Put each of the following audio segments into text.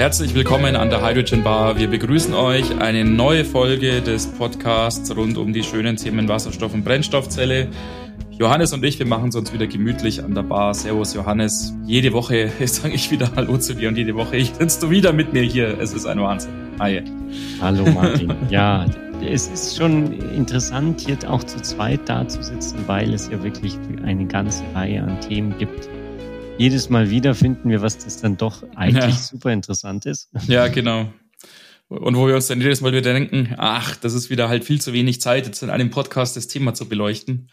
Herzlich willkommen an der Hydrogen Bar. Wir begrüßen euch eine neue Folge des Podcasts rund um die schönen Themen Wasserstoff und Brennstoffzelle. Johannes und ich, wir machen es uns wieder gemütlich an der Bar. Servus Johannes. Jede Woche sage ich wieder Hallo zu dir und jede Woche sitzt du wieder mit mir hier. Es ist ein Wahnsinn. Hi. Hallo Martin. ja, es ist schon interessant, hier auch zu zweit da zu sitzen, weil es ja wirklich eine ganze Reihe an Themen gibt. Jedes Mal wieder finden wir, was das dann doch eigentlich ja. super interessant ist. Ja, genau. Und wo wir uns dann jedes Mal wieder denken, ach, das ist wieder halt viel zu wenig Zeit, jetzt in einem Podcast das Thema zu beleuchten.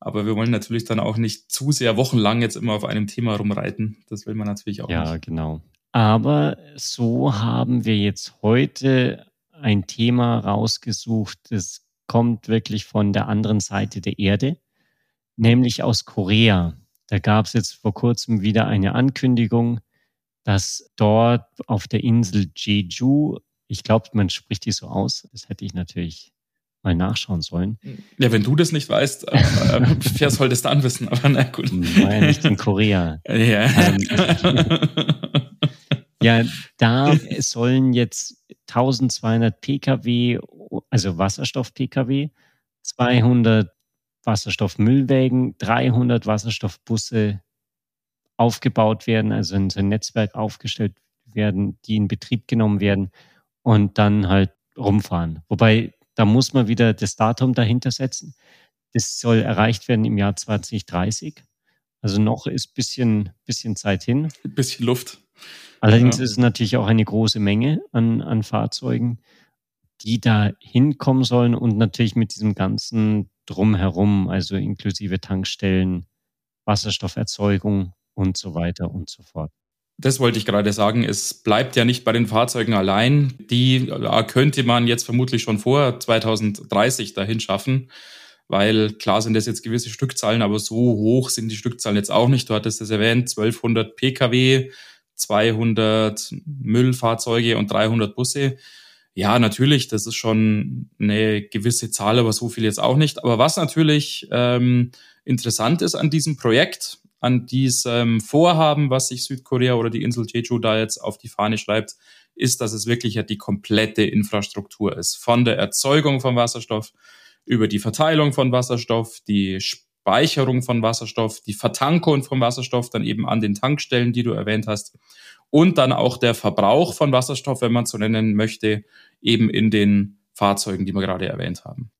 Aber wir wollen natürlich dann auch nicht zu sehr wochenlang jetzt immer auf einem Thema rumreiten. Das will man natürlich auch ja, nicht. Ja, genau. Aber so haben wir jetzt heute ein Thema rausgesucht, das kommt wirklich von der anderen Seite der Erde, nämlich aus Korea. Da gab es jetzt vor kurzem wieder eine Ankündigung, dass dort auf der Insel Jeju, ich glaube, man spricht die so aus, das hätte ich natürlich mal nachschauen sollen. Ja, wenn du das nicht weißt, äh, äh wer soll das dann wissen? Aber na gut. War ja nicht in Korea. Ja. Ähm, ja, da sollen jetzt 1200 Pkw, also Wasserstoff-Pkw, 200 Wasserstoffmüllwägen, 300 Wasserstoffbusse aufgebaut werden, also in so ein Netzwerk aufgestellt werden, die in Betrieb genommen werden und dann halt rumfahren. Wobei, da muss man wieder das Datum dahinter setzen. Das soll erreicht werden im Jahr 2030. Also noch ist bisschen, bisschen Zeit hin. Ein bisschen Luft. Allerdings ja. ist es natürlich auch eine große Menge an, an Fahrzeugen, die da hinkommen sollen und natürlich mit diesem ganzen Drumherum, also inklusive Tankstellen, Wasserstofferzeugung und so weiter und so fort. Das wollte ich gerade sagen. Es bleibt ja nicht bei den Fahrzeugen allein. Die könnte man jetzt vermutlich schon vor 2030 dahin schaffen, weil klar sind das jetzt gewisse Stückzahlen, aber so hoch sind die Stückzahlen jetzt auch nicht. Du hattest es erwähnt, 1200 Pkw, 200 Müllfahrzeuge und 300 Busse. Ja, natürlich, das ist schon eine gewisse Zahl, aber so viel jetzt auch nicht. Aber was natürlich ähm, interessant ist an diesem Projekt, an diesem Vorhaben, was sich Südkorea oder die Insel Jeju da jetzt auf die Fahne schreibt, ist, dass es wirklich ja die komplette Infrastruktur ist. Von der Erzeugung von Wasserstoff über die Verteilung von Wasserstoff, die Speicherung von Wasserstoff, die Vertankung von Wasserstoff dann eben an den Tankstellen, die du erwähnt hast, und dann auch der Verbrauch von Wasserstoff, wenn man so nennen möchte, eben in den Fahrzeugen, die wir gerade erwähnt haben.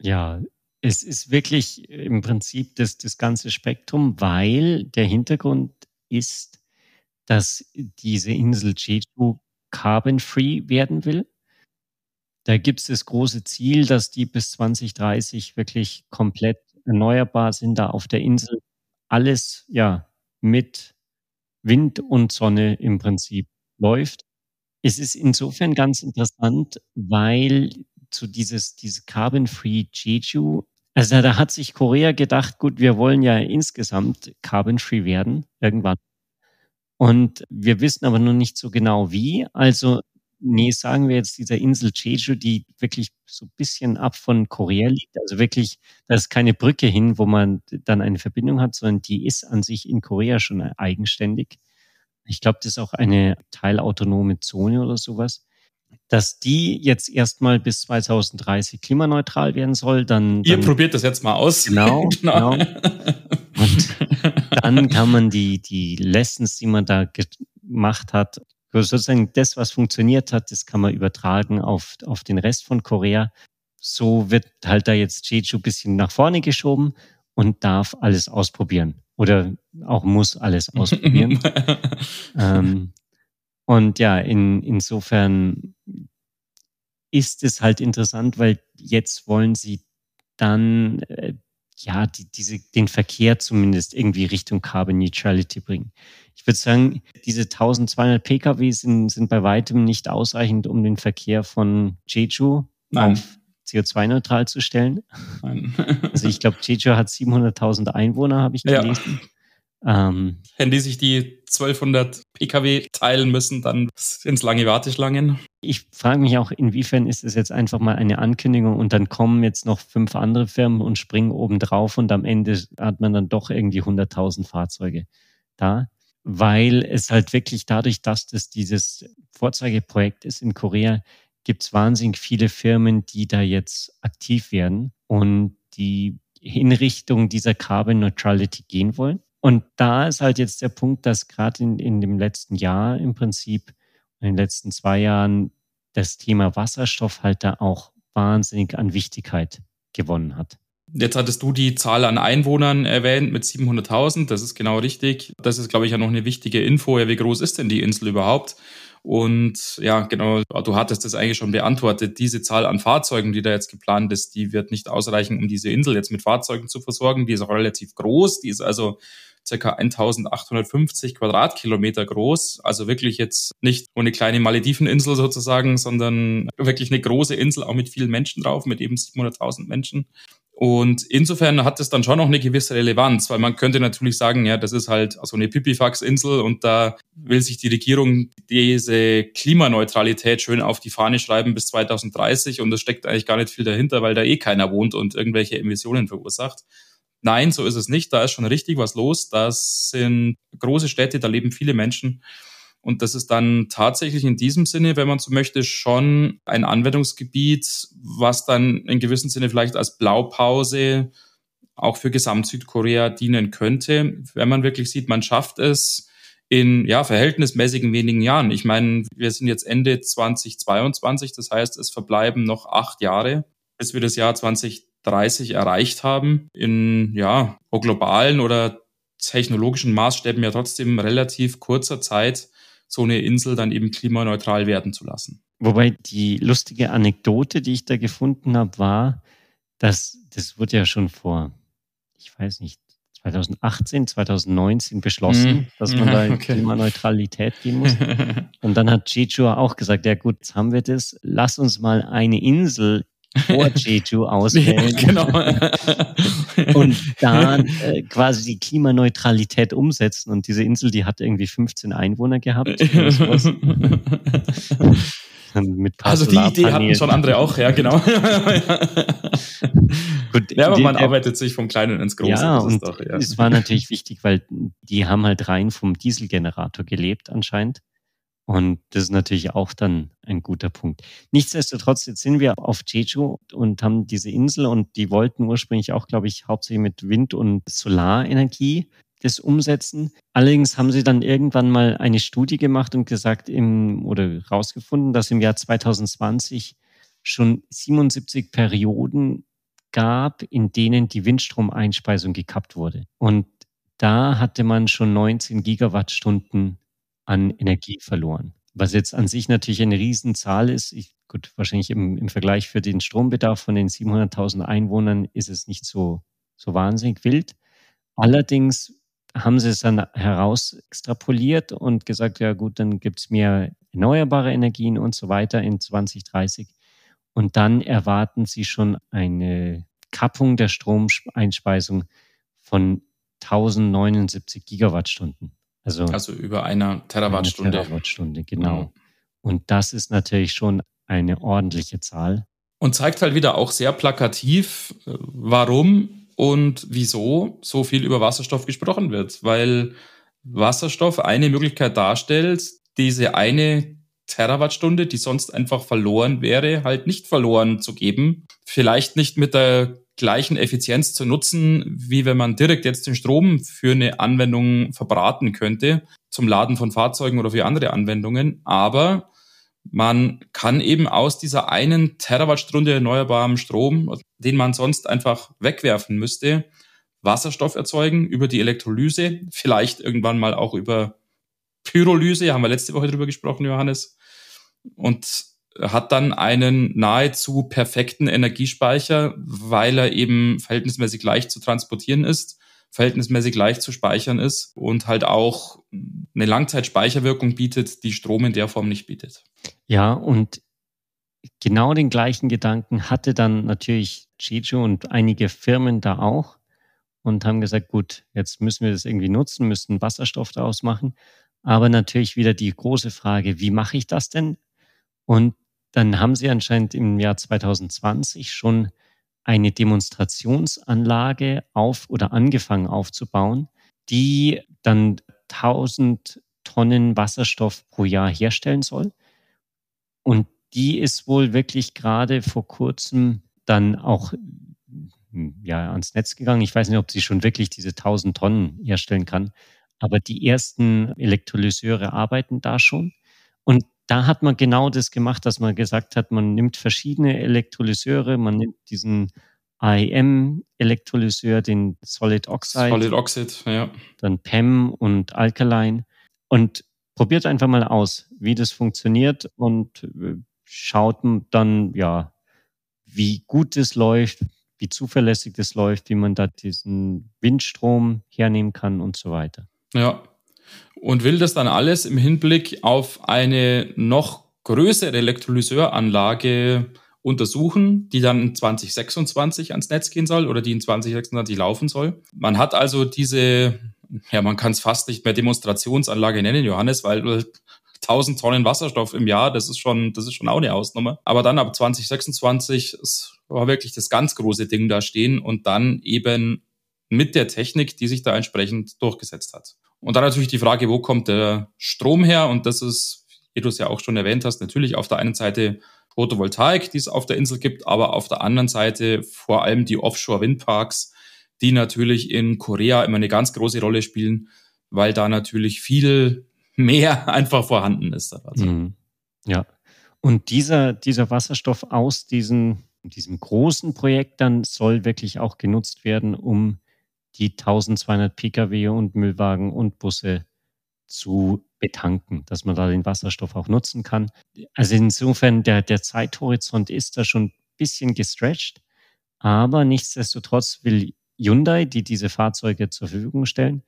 Ja, es ist wirklich im Prinzip das, das ganze Spektrum, weil der Hintergrund ist, dass diese Insel Jeju carbon-free werden will. Da gibt es das große Ziel, dass die bis 2030 wirklich komplett erneuerbar sind da auf der Insel alles ja mit Wind und Sonne im Prinzip läuft. Es ist insofern ganz interessant, weil zu dieses, dieses Carbon-Free Jeju, also da hat sich Korea gedacht, gut, wir wollen ja insgesamt Carbon-Free werden, irgendwann. Und wir wissen aber noch nicht so genau wie. Also nee, sagen wir jetzt dieser Insel Jeju, die wirklich so ein bisschen ab von Korea liegt. Also wirklich, da ist keine Brücke hin, wo man dann eine Verbindung hat, sondern die ist an sich in Korea schon eigenständig. Ich glaube, das ist auch eine teilautonome Zone oder sowas. Dass die jetzt erstmal bis 2030 klimaneutral werden soll, dann. Ihr dann, probiert das jetzt mal aus. Genau, genau. Und dann kann man die, die Lessons, die man da gemacht hat, sozusagen das, was funktioniert hat, das kann man übertragen auf, auf den Rest von Korea. So wird halt da jetzt Jeju ein bisschen nach vorne geschoben und darf alles ausprobieren. Oder auch muss alles ausprobieren. ähm, und ja, in, insofern ist es halt interessant, weil jetzt wollen sie dann äh, ja, die, diese, den Verkehr zumindest irgendwie Richtung Carbon Neutrality bringen. Ich würde sagen, diese 1200 Pkw sind, sind bei weitem nicht ausreichend, um den Verkehr von Jeju Nein. auf CO2-neutral zu stellen. Nein. also ich glaube, Jeju hat 700.000 Einwohner, habe ich gelesen. Ja. Ähm, Wenn die sich die 1200 Pkw teilen müssen, dann sind es lange Warteschlangen. Ich frage mich auch, inwiefern ist es jetzt einfach mal eine Ankündigung und dann kommen jetzt noch fünf andere Firmen und springen oben drauf und am Ende hat man dann doch irgendwie 100.000 Fahrzeuge da. weil es halt wirklich dadurch, dass das dieses Vorzeigeprojekt ist in Korea, gibt es wahnsinnig viele Firmen, die da jetzt aktiv werden und die in Richtung dieser Carbon Neutrality gehen wollen. Und da ist halt jetzt der Punkt, dass gerade in, in dem letzten Jahr im Prinzip, in den letzten zwei Jahren, das Thema Wasserstoff halt da auch wahnsinnig an Wichtigkeit gewonnen hat. Jetzt hattest du die Zahl an Einwohnern erwähnt mit 700.000. Das ist genau richtig. Das ist, glaube ich, ja noch eine wichtige Info. Ja, wie groß ist denn die Insel überhaupt? Und ja, genau, du hattest das eigentlich schon beantwortet. Diese Zahl an Fahrzeugen, die da jetzt geplant ist, die wird nicht ausreichen, um diese Insel jetzt mit Fahrzeugen zu versorgen. Die ist auch relativ groß. Die ist also circa 1850 Quadratkilometer groß. Also wirklich jetzt nicht nur eine kleine Malediveninsel sozusagen, sondern wirklich eine große Insel, auch mit vielen Menschen drauf, mit eben 700.000 Menschen. Und insofern hat es dann schon noch eine gewisse Relevanz, weil man könnte natürlich sagen, ja, das ist halt so eine Pipifax-Insel und da will sich die Regierung diese Klimaneutralität schön auf die Fahne schreiben bis 2030 und es steckt eigentlich gar nicht viel dahinter, weil da eh keiner wohnt und irgendwelche Emissionen verursacht. Nein, so ist es nicht. Da ist schon richtig was los. Das sind große Städte, da leben viele Menschen. Und das ist dann tatsächlich in diesem Sinne, wenn man so möchte, schon ein Anwendungsgebiet, was dann in gewissem Sinne vielleicht als Blaupause auch für Gesamt-Südkorea dienen könnte, wenn man wirklich sieht, man schafft es in ja, verhältnismäßigen wenigen Jahren. Ich meine, wir sind jetzt Ende 2022, das heißt, es verbleiben noch acht Jahre, bis wir das Jahr 2030 erreicht haben. In ja, globalen oder technologischen Maßstäben ja trotzdem relativ kurzer Zeit so eine Insel dann eben klimaneutral werden zu lassen. Wobei die lustige Anekdote, die ich da gefunden habe, war, dass das wurde ja schon vor, ich weiß nicht, 2018, 2019 beschlossen, mm. dass man da in okay. Klimaneutralität gehen muss. Und dann hat Jeju auch gesagt, ja gut, jetzt haben wir das, lass uns mal eine Insel vor Jeju auswählen. Ja, genau. und da äh, quasi die Klimaneutralität umsetzen. Und diese Insel, die hat irgendwie 15 Einwohner gehabt. also die Idee hatten schon andere auch, ja, genau. Gut, ja, aber man arbeitet sich vom Kleinen ins Große. Ja, und doch, ja. es war natürlich wichtig, weil die haben halt rein vom Dieselgenerator gelebt anscheinend. Und das ist natürlich auch dann ein guter Punkt. Nichtsdestotrotz, jetzt sind wir auf Jeju und haben diese Insel und die wollten ursprünglich auch, glaube ich, hauptsächlich mit Wind- und Solarenergie das umsetzen. Allerdings haben sie dann irgendwann mal eine Studie gemacht und gesagt im, oder rausgefunden, dass im Jahr 2020 schon 77 Perioden gab, in denen die Windstromeinspeisung gekappt wurde. Und da hatte man schon 19 Gigawattstunden an Energie verloren. Was jetzt an sich natürlich eine Riesenzahl ist. Ich, gut, wahrscheinlich im, im Vergleich für den Strombedarf von den 700.000 Einwohnern ist es nicht so, so wahnsinnig wild. Allerdings haben sie es dann heraus extrapoliert und gesagt, ja gut, dann gibt es mehr erneuerbare Energien und so weiter in 2030. Und dann erwarten sie schon eine Kappung der Stromeinspeisung von 1079 Gigawattstunden. Also, also über einer Terawattstunde. Eine Terawattstunde, genau. Mhm. Und das ist natürlich schon eine ordentliche Zahl. Und zeigt halt wieder auch sehr plakativ, äh, warum und wieso so viel über Wasserstoff gesprochen wird. Weil Wasserstoff eine Möglichkeit darstellt, diese eine Terawattstunde, die sonst einfach verloren wäre, halt nicht verloren zu geben. Vielleicht nicht mit der gleichen Effizienz zu nutzen, wie wenn man direkt jetzt den Strom für eine Anwendung verbraten könnte, zum Laden von Fahrzeugen oder für andere Anwendungen. Aber man kann eben aus dieser einen Terawattstunde erneuerbarem Strom, den man sonst einfach wegwerfen müsste, Wasserstoff erzeugen über die Elektrolyse, vielleicht irgendwann mal auch über Pyrolyse, haben wir letzte Woche drüber gesprochen, Johannes. Und hat dann einen nahezu perfekten Energiespeicher, weil er eben verhältnismäßig leicht zu transportieren ist, verhältnismäßig leicht zu speichern ist und halt auch eine Langzeitspeicherwirkung bietet, die Strom in der Form nicht bietet. Ja, und genau den gleichen Gedanken hatte dann natürlich Jeju und einige Firmen da auch und haben gesagt, gut, jetzt müssen wir das irgendwie nutzen, müssen Wasserstoff daraus machen. Aber natürlich wieder die große Frage, wie mache ich das denn? Und dann haben sie anscheinend im Jahr 2020 schon eine Demonstrationsanlage auf oder angefangen aufzubauen, die dann 1000 Tonnen Wasserstoff pro Jahr herstellen soll. Und die ist wohl wirklich gerade vor kurzem dann auch ja, ans Netz gegangen. Ich weiß nicht, ob sie schon wirklich diese 1000 Tonnen herstellen kann, aber die ersten Elektrolyseure arbeiten da schon. Und da hat man genau das gemacht, dass man gesagt hat, man nimmt verschiedene Elektrolyseure, man nimmt diesen IM-Elektrolyseur, den Solid Oxide. Solid Oxide, ja. Dann PEM und Alkaline und probiert einfach mal aus, wie das funktioniert und äh, schaut dann, ja, wie gut es läuft, wie zuverlässig das läuft, wie man da diesen Windstrom hernehmen kann und so weiter. Ja. Und will das dann alles im Hinblick auf eine noch größere Elektrolyseuranlage untersuchen, die dann 2026 ans Netz gehen soll oder die in 2026 laufen soll. Man hat also diese, ja, man kann es fast nicht mehr Demonstrationsanlage nennen, Johannes, weil 1000 Tonnen Wasserstoff im Jahr, das ist schon, das ist schon auch eine Ausnahme. Aber dann ab 2026 war wirklich das ganz große Ding da stehen und dann eben mit der Technik, die sich da entsprechend durchgesetzt hat. Und dann natürlich die Frage, wo kommt der Strom her? Und das ist, wie du es ja auch schon erwähnt hast, natürlich auf der einen Seite Photovoltaik, die es auf der Insel gibt, aber auf der anderen Seite vor allem die Offshore-Windparks, die natürlich in Korea immer eine ganz große Rolle spielen, weil da natürlich viel mehr einfach vorhanden ist. Also. Mhm. Ja. Und dieser, dieser Wasserstoff aus diesen, diesem großen Projekt dann soll wirklich auch genutzt werden, um die 1200 Pkw und Müllwagen und Busse zu betanken, dass man da den Wasserstoff auch nutzen kann. Also insofern, der, der Zeithorizont ist da schon ein bisschen gestretched, aber nichtsdestotrotz will Hyundai, die diese Fahrzeuge zur Verfügung stellen,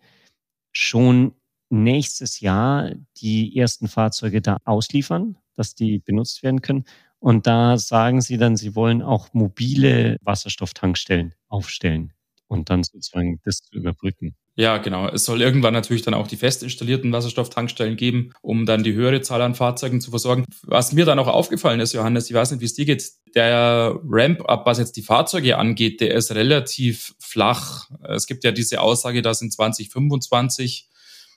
schon nächstes Jahr die ersten Fahrzeuge da ausliefern, dass die benutzt werden können. Und da sagen sie dann, sie wollen auch mobile Wasserstofftankstellen aufstellen und dann sozusagen das zu überbrücken. Ja, genau. Es soll irgendwann natürlich dann auch die fest installierten Wasserstofftankstellen geben, um dann die höhere Zahl an Fahrzeugen zu versorgen. Was mir dann auch aufgefallen ist, Johannes, ich weiß nicht, wie es dir geht, der Ramp-up, was jetzt die Fahrzeuge angeht, der ist relativ flach. Es gibt ja diese Aussage, dass in 2025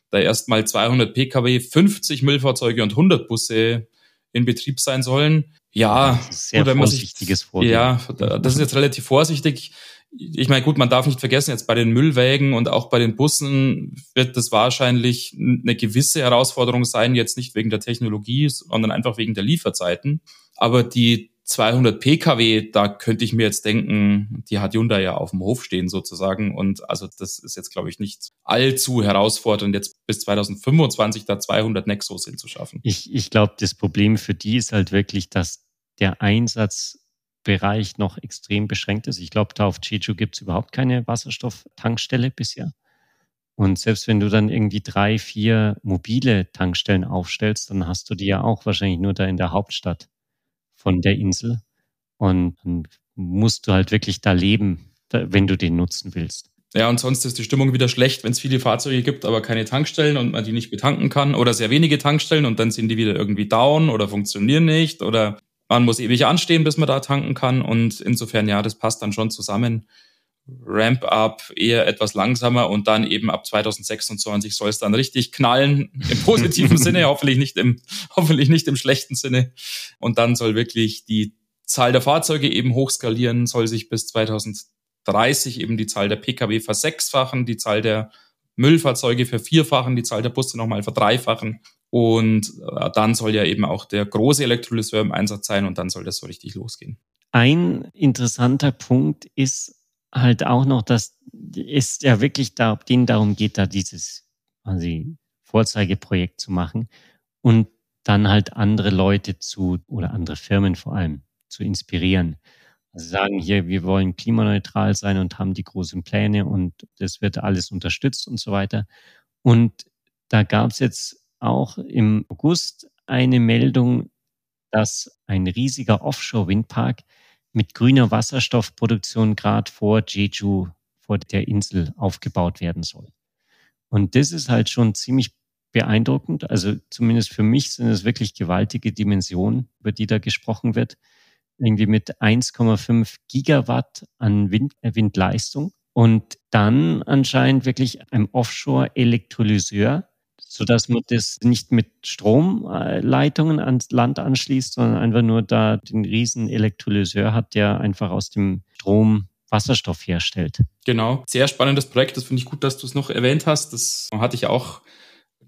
da erstmal 200 Pkw, 50 Müllfahrzeuge und 100 Busse in Betrieb sein sollen. Ja, sehr vorsichtiges Vorgehen. Ja, das ist jetzt relativ vorsichtig ich meine, gut, man darf nicht vergessen, jetzt bei den Müllwägen und auch bei den Bussen wird das wahrscheinlich eine gewisse Herausforderung sein, jetzt nicht wegen der Technologie, sondern einfach wegen der Lieferzeiten. Aber die 200 Pkw, da könnte ich mir jetzt denken, die hat Hyundai ja auf dem Hof stehen sozusagen. Und also das ist jetzt, glaube ich, nicht allzu herausfordernd, jetzt bis 2025 da 200 Nexos hinzuschaffen. Ich, ich glaube, das Problem für die ist halt wirklich, dass der Einsatz Bereich noch extrem beschränkt ist. Ich glaube, da auf Jeju gibt es überhaupt keine Wasserstofftankstelle bisher. Und selbst wenn du dann irgendwie drei, vier mobile Tankstellen aufstellst, dann hast du die ja auch wahrscheinlich nur da in der Hauptstadt von der Insel. Und dann musst du halt wirklich da leben, wenn du den nutzen willst. Ja, und sonst ist die Stimmung wieder schlecht, wenn es viele Fahrzeuge gibt, aber keine Tankstellen und man die nicht betanken kann oder sehr wenige Tankstellen und dann sind die wieder irgendwie down oder funktionieren nicht oder man muss ewig anstehen, bis man da tanken kann. Und insofern, ja, das passt dann schon zusammen. Ramp-up eher etwas langsamer und dann eben ab 2026 soll es dann richtig knallen, im positiven Sinne, hoffentlich nicht im, hoffentlich nicht im schlechten Sinne. Und dann soll wirklich die Zahl der Fahrzeuge eben hochskalieren, soll sich bis 2030 eben die Zahl der Pkw versechsfachen, die Zahl der Müllfahrzeuge vervierfachen, die Zahl der Busse nochmal verdreifachen und äh, dann soll ja eben auch der große Elektrolyseur im Einsatz sein und dann soll das so richtig losgehen. Ein interessanter Punkt ist halt auch noch, dass es ja wirklich da, denen darum geht, da dieses quasi Vorzeigeprojekt zu machen und dann halt andere Leute zu oder andere Firmen vor allem zu inspirieren. Sagen hier, wir wollen klimaneutral sein und haben die großen Pläne und das wird alles unterstützt und so weiter. Und da gab es jetzt auch im August eine Meldung, dass ein riesiger Offshore-Windpark mit grüner Wasserstoffproduktion gerade vor Jeju, vor der Insel, aufgebaut werden soll. Und das ist halt schon ziemlich beeindruckend. Also zumindest für mich sind es wirklich gewaltige Dimensionen, über die da gesprochen wird. Irgendwie mit 1,5 Gigawatt an Wind, äh, Windleistung. Und dann anscheinend wirklich ein Offshore-Elektrolyseur, sodass man das nicht mit Stromleitungen ans Land anschließt, sondern einfach nur da den riesen Elektrolyseur hat, der einfach aus dem Strom Wasserstoff herstellt. Genau, sehr spannendes Projekt. Das finde ich gut, dass du es noch erwähnt hast. Das hatte ich auch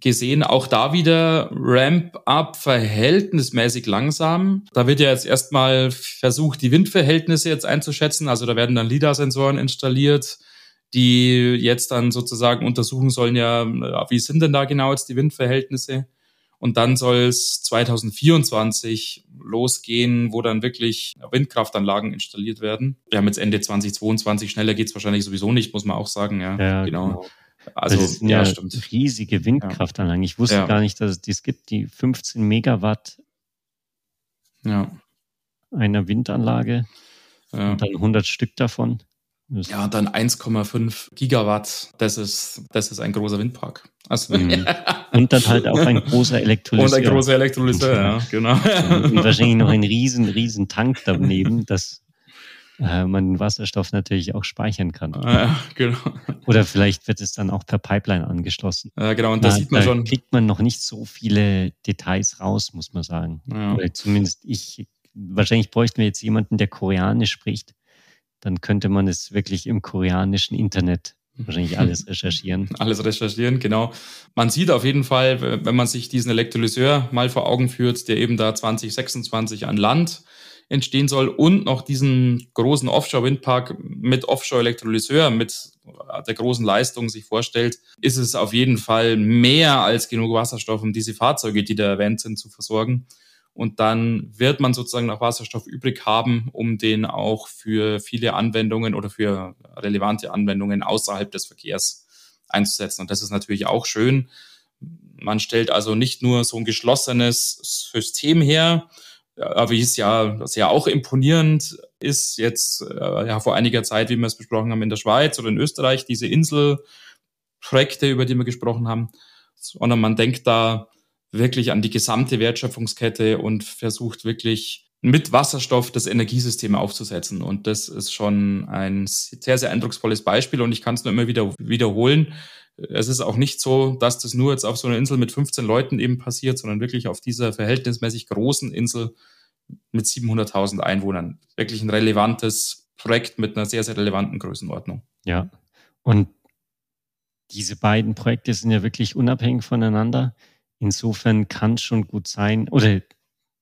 gesehen. Auch da wieder Ramp-up verhältnismäßig langsam. Da wird ja jetzt erstmal versucht, die Windverhältnisse jetzt einzuschätzen. Also da werden dann LIDAR-Sensoren installiert die jetzt dann sozusagen untersuchen sollen, ja, wie sind denn da genau jetzt die Windverhältnisse? Und dann soll es 2024 losgehen, wo dann wirklich Windkraftanlagen installiert werden. Wir haben jetzt Ende 2022, schneller geht's wahrscheinlich sowieso nicht, muss man auch sagen. Ja, ja genau. genau. Also, das sind ja, stimmt. riesige Windkraftanlagen. Ich wusste ja. gar nicht, dass es dies gibt, die 15 Megawatt ja. einer Windanlage ja. und dann 100 Stück davon. Ja, und dann 1,5 Gigawatt, das ist, das ist ein großer Windpark. Also, mhm. Und dann halt auch ein großer Elektrolyseur. Und ein großer Elektrolyseur, ja, genau. Und wahrscheinlich noch ein riesen, riesen Tank daneben, dass äh, man den Wasserstoff natürlich auch speichern kann. Ja, genau. Oder vielleicht wird es dann auch per Pipeline angeschlossen. Ja, genau, und da, sieht man da schon. kriegt man noch nicht so viele Details raus, muss man sagen. Ja. Oder zumindest ich, wahrscheinlich bräuchten wir jetzt jemanden, der Koreanisch spricht dann könnte man es wirklich im koreanischen Internet wahrscheinlich alles recherchieren. alles recherchieren, genau. Man sieht auf jeden Fall, wenn man sich diesen Elektrolyseur mal vor Augen führt, der eben da 2026 an Land entstehen soll und noch diesen großen Offshore-Windpark mit Offshore-Elektrolyseur, mit der großen Leistung sich vorstellt, ist es auf jeden Fall mehr als genug Wasserstoff, um diese Fahrzeuge, die da erwähnt sind, zu versorgen. Und dann wird man sozusagen noch Wasserstoff übrig haben, um den auch für viele Anwendungen oder für relevante Anwendungen außerhalb des Verkehrs einzusetzen. Und das ist natürlich auch schön. Man stellt also nicht nur so ein geschlossenes System her, wie es ja, das ja auch imponierend ist, jetzt äh, ja vor einiger Zeit, wie wir es besprochen haben, in der Schweiz oder in Österreich, diese Inselprojekte, über die wir gesprochen haben, sondern man denkt da wirklich an die gesamte Wertschöpfungskette und versucht wirklich mit Wasserstoff das Energiesystem aufzusetzen. Und das ist schon ein sehr, sehr eindrucksvolles Beispiel und ich kann es nur immer wieder wiederholen. Es ist auch nicht so, dass das nur jetzt auf so einer Insel mit 15 Leuten eben passiert, sondern wirklich auf dieser verhältnismäßig großen Insel mit 700.000 Einwohnern. Wirklich ein relevantes Projekt mit einer sehr, sehr relevanten Größenordnung. Ja, und diese beiden Projekte sind ja wirklich unabhängig voneinander. Insofern kann es schon gut sein, oder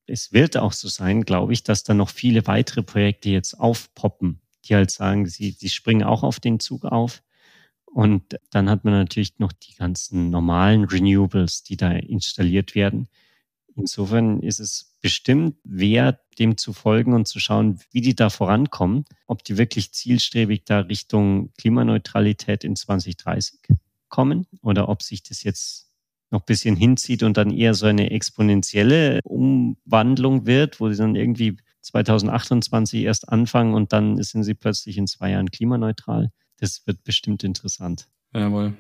es wird auch so sein, glaube ich, dass da noch viele weitere Projekte jetzt aufpoppen, die halt sagen, sie, sie springen auch auf den Zug auf. Und dann hat man natürlich noch die ganzen normalen Renewables, die da installiert werden. Insofern ist es bestimmt wert, dem zu folgen und zu schauen, wie die da vorankommen, ob die wirklich zielstrebig da Richtung Klimaneutralität in 2030 kommen oder ob sich das jetzt noch ein bisschen hinzieht und dann eher so eine exponentielle Umwandlung wird, wo sie dann irgendwie 2028 erst anfangen und dann sind sie plötzlich in zwei Jahren klimaneutral. Das wird bestimmt interessant. Jawohl.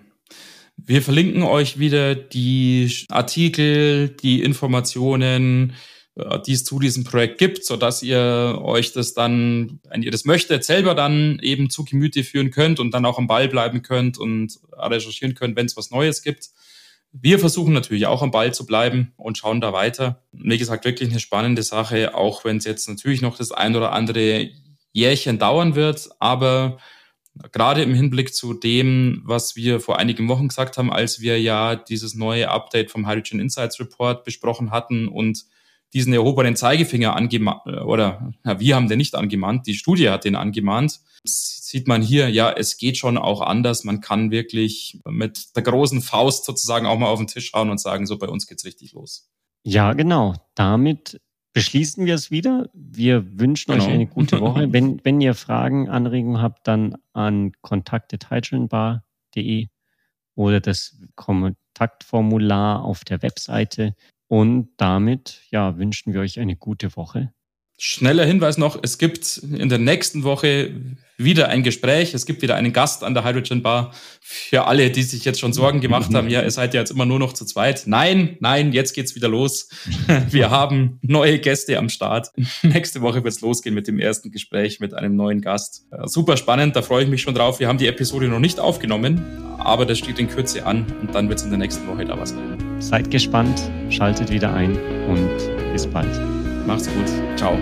Wir verlinken euch wieder die Artikel, die Informationen, äh, die es zu diesem Projekt gibt, so dass ihr euch das dann, wenn ihr das möchtet, selber dann eben zu Gemüte führen könnt und dann auch am Ball bleiben könnt und recherchieren könnt, wenn es was Neues gibt. Wir versuchen natürlich auch am Ball zu bleiben und schauen da weiter. Wie gesagt, wirklich eine spannende Sache, auch wenn es jetzt natürlich noch das ein oder andere Jährchen dauern wird. Aber gerade im Hinblick zu dem, was wir vor einigen Wochen gesagt haben, als wir ja dieses neue Update vom Hydrogen Insights Report besprochen hatten und diesen erhobenen Zeigefinger angemahnt, oder ja, wir haben den nicht angemahnt, die Studie hat den angemahnt, sieht man hier, ja, es geht schon auch anders. Man kann wirklich mit der großen Faust sozusagen auch mal auf den Tisch schauen und sagen, so bei uns geht's richtig los. Ja, genau. Damit beschließen wir es wieder. Wir wünschen genau. euch eine gute Woche. wenn, wenn ihr Fragen, Anregungen habt, dann an kontakte.hydrogenbar.de oder das Kontaktformular auf der Webseite. Und damit ja, wünschen wir euch eine gute Woche. Schneller Hinweis noch, es gibt in der nächsten Woche wieder ein Gespräch. Es gibt wieder einen Gast an der Hydrogen Bar. Für alle, die sich jetzt schon Sorgen gemacht haben, ja, ihr seid ja jetzt immer nur noch zu zweit. Nein, nein, jetzt geht's wieder los. Wir haben neue Gäste am Start. Nächste Woche wird's losgehen mit dem ersten Gespräch mit einem neuen Gast. Super spannend, da freue ich mich schon drauf. Wir haben die Episode noch nicht aufgenommen, aber das steht in Kürze an und dann wird's in der nächsten Woche da was geben. Seid gespannt, schaltet wieder ein und bis bald. Macht's gut. Ciao.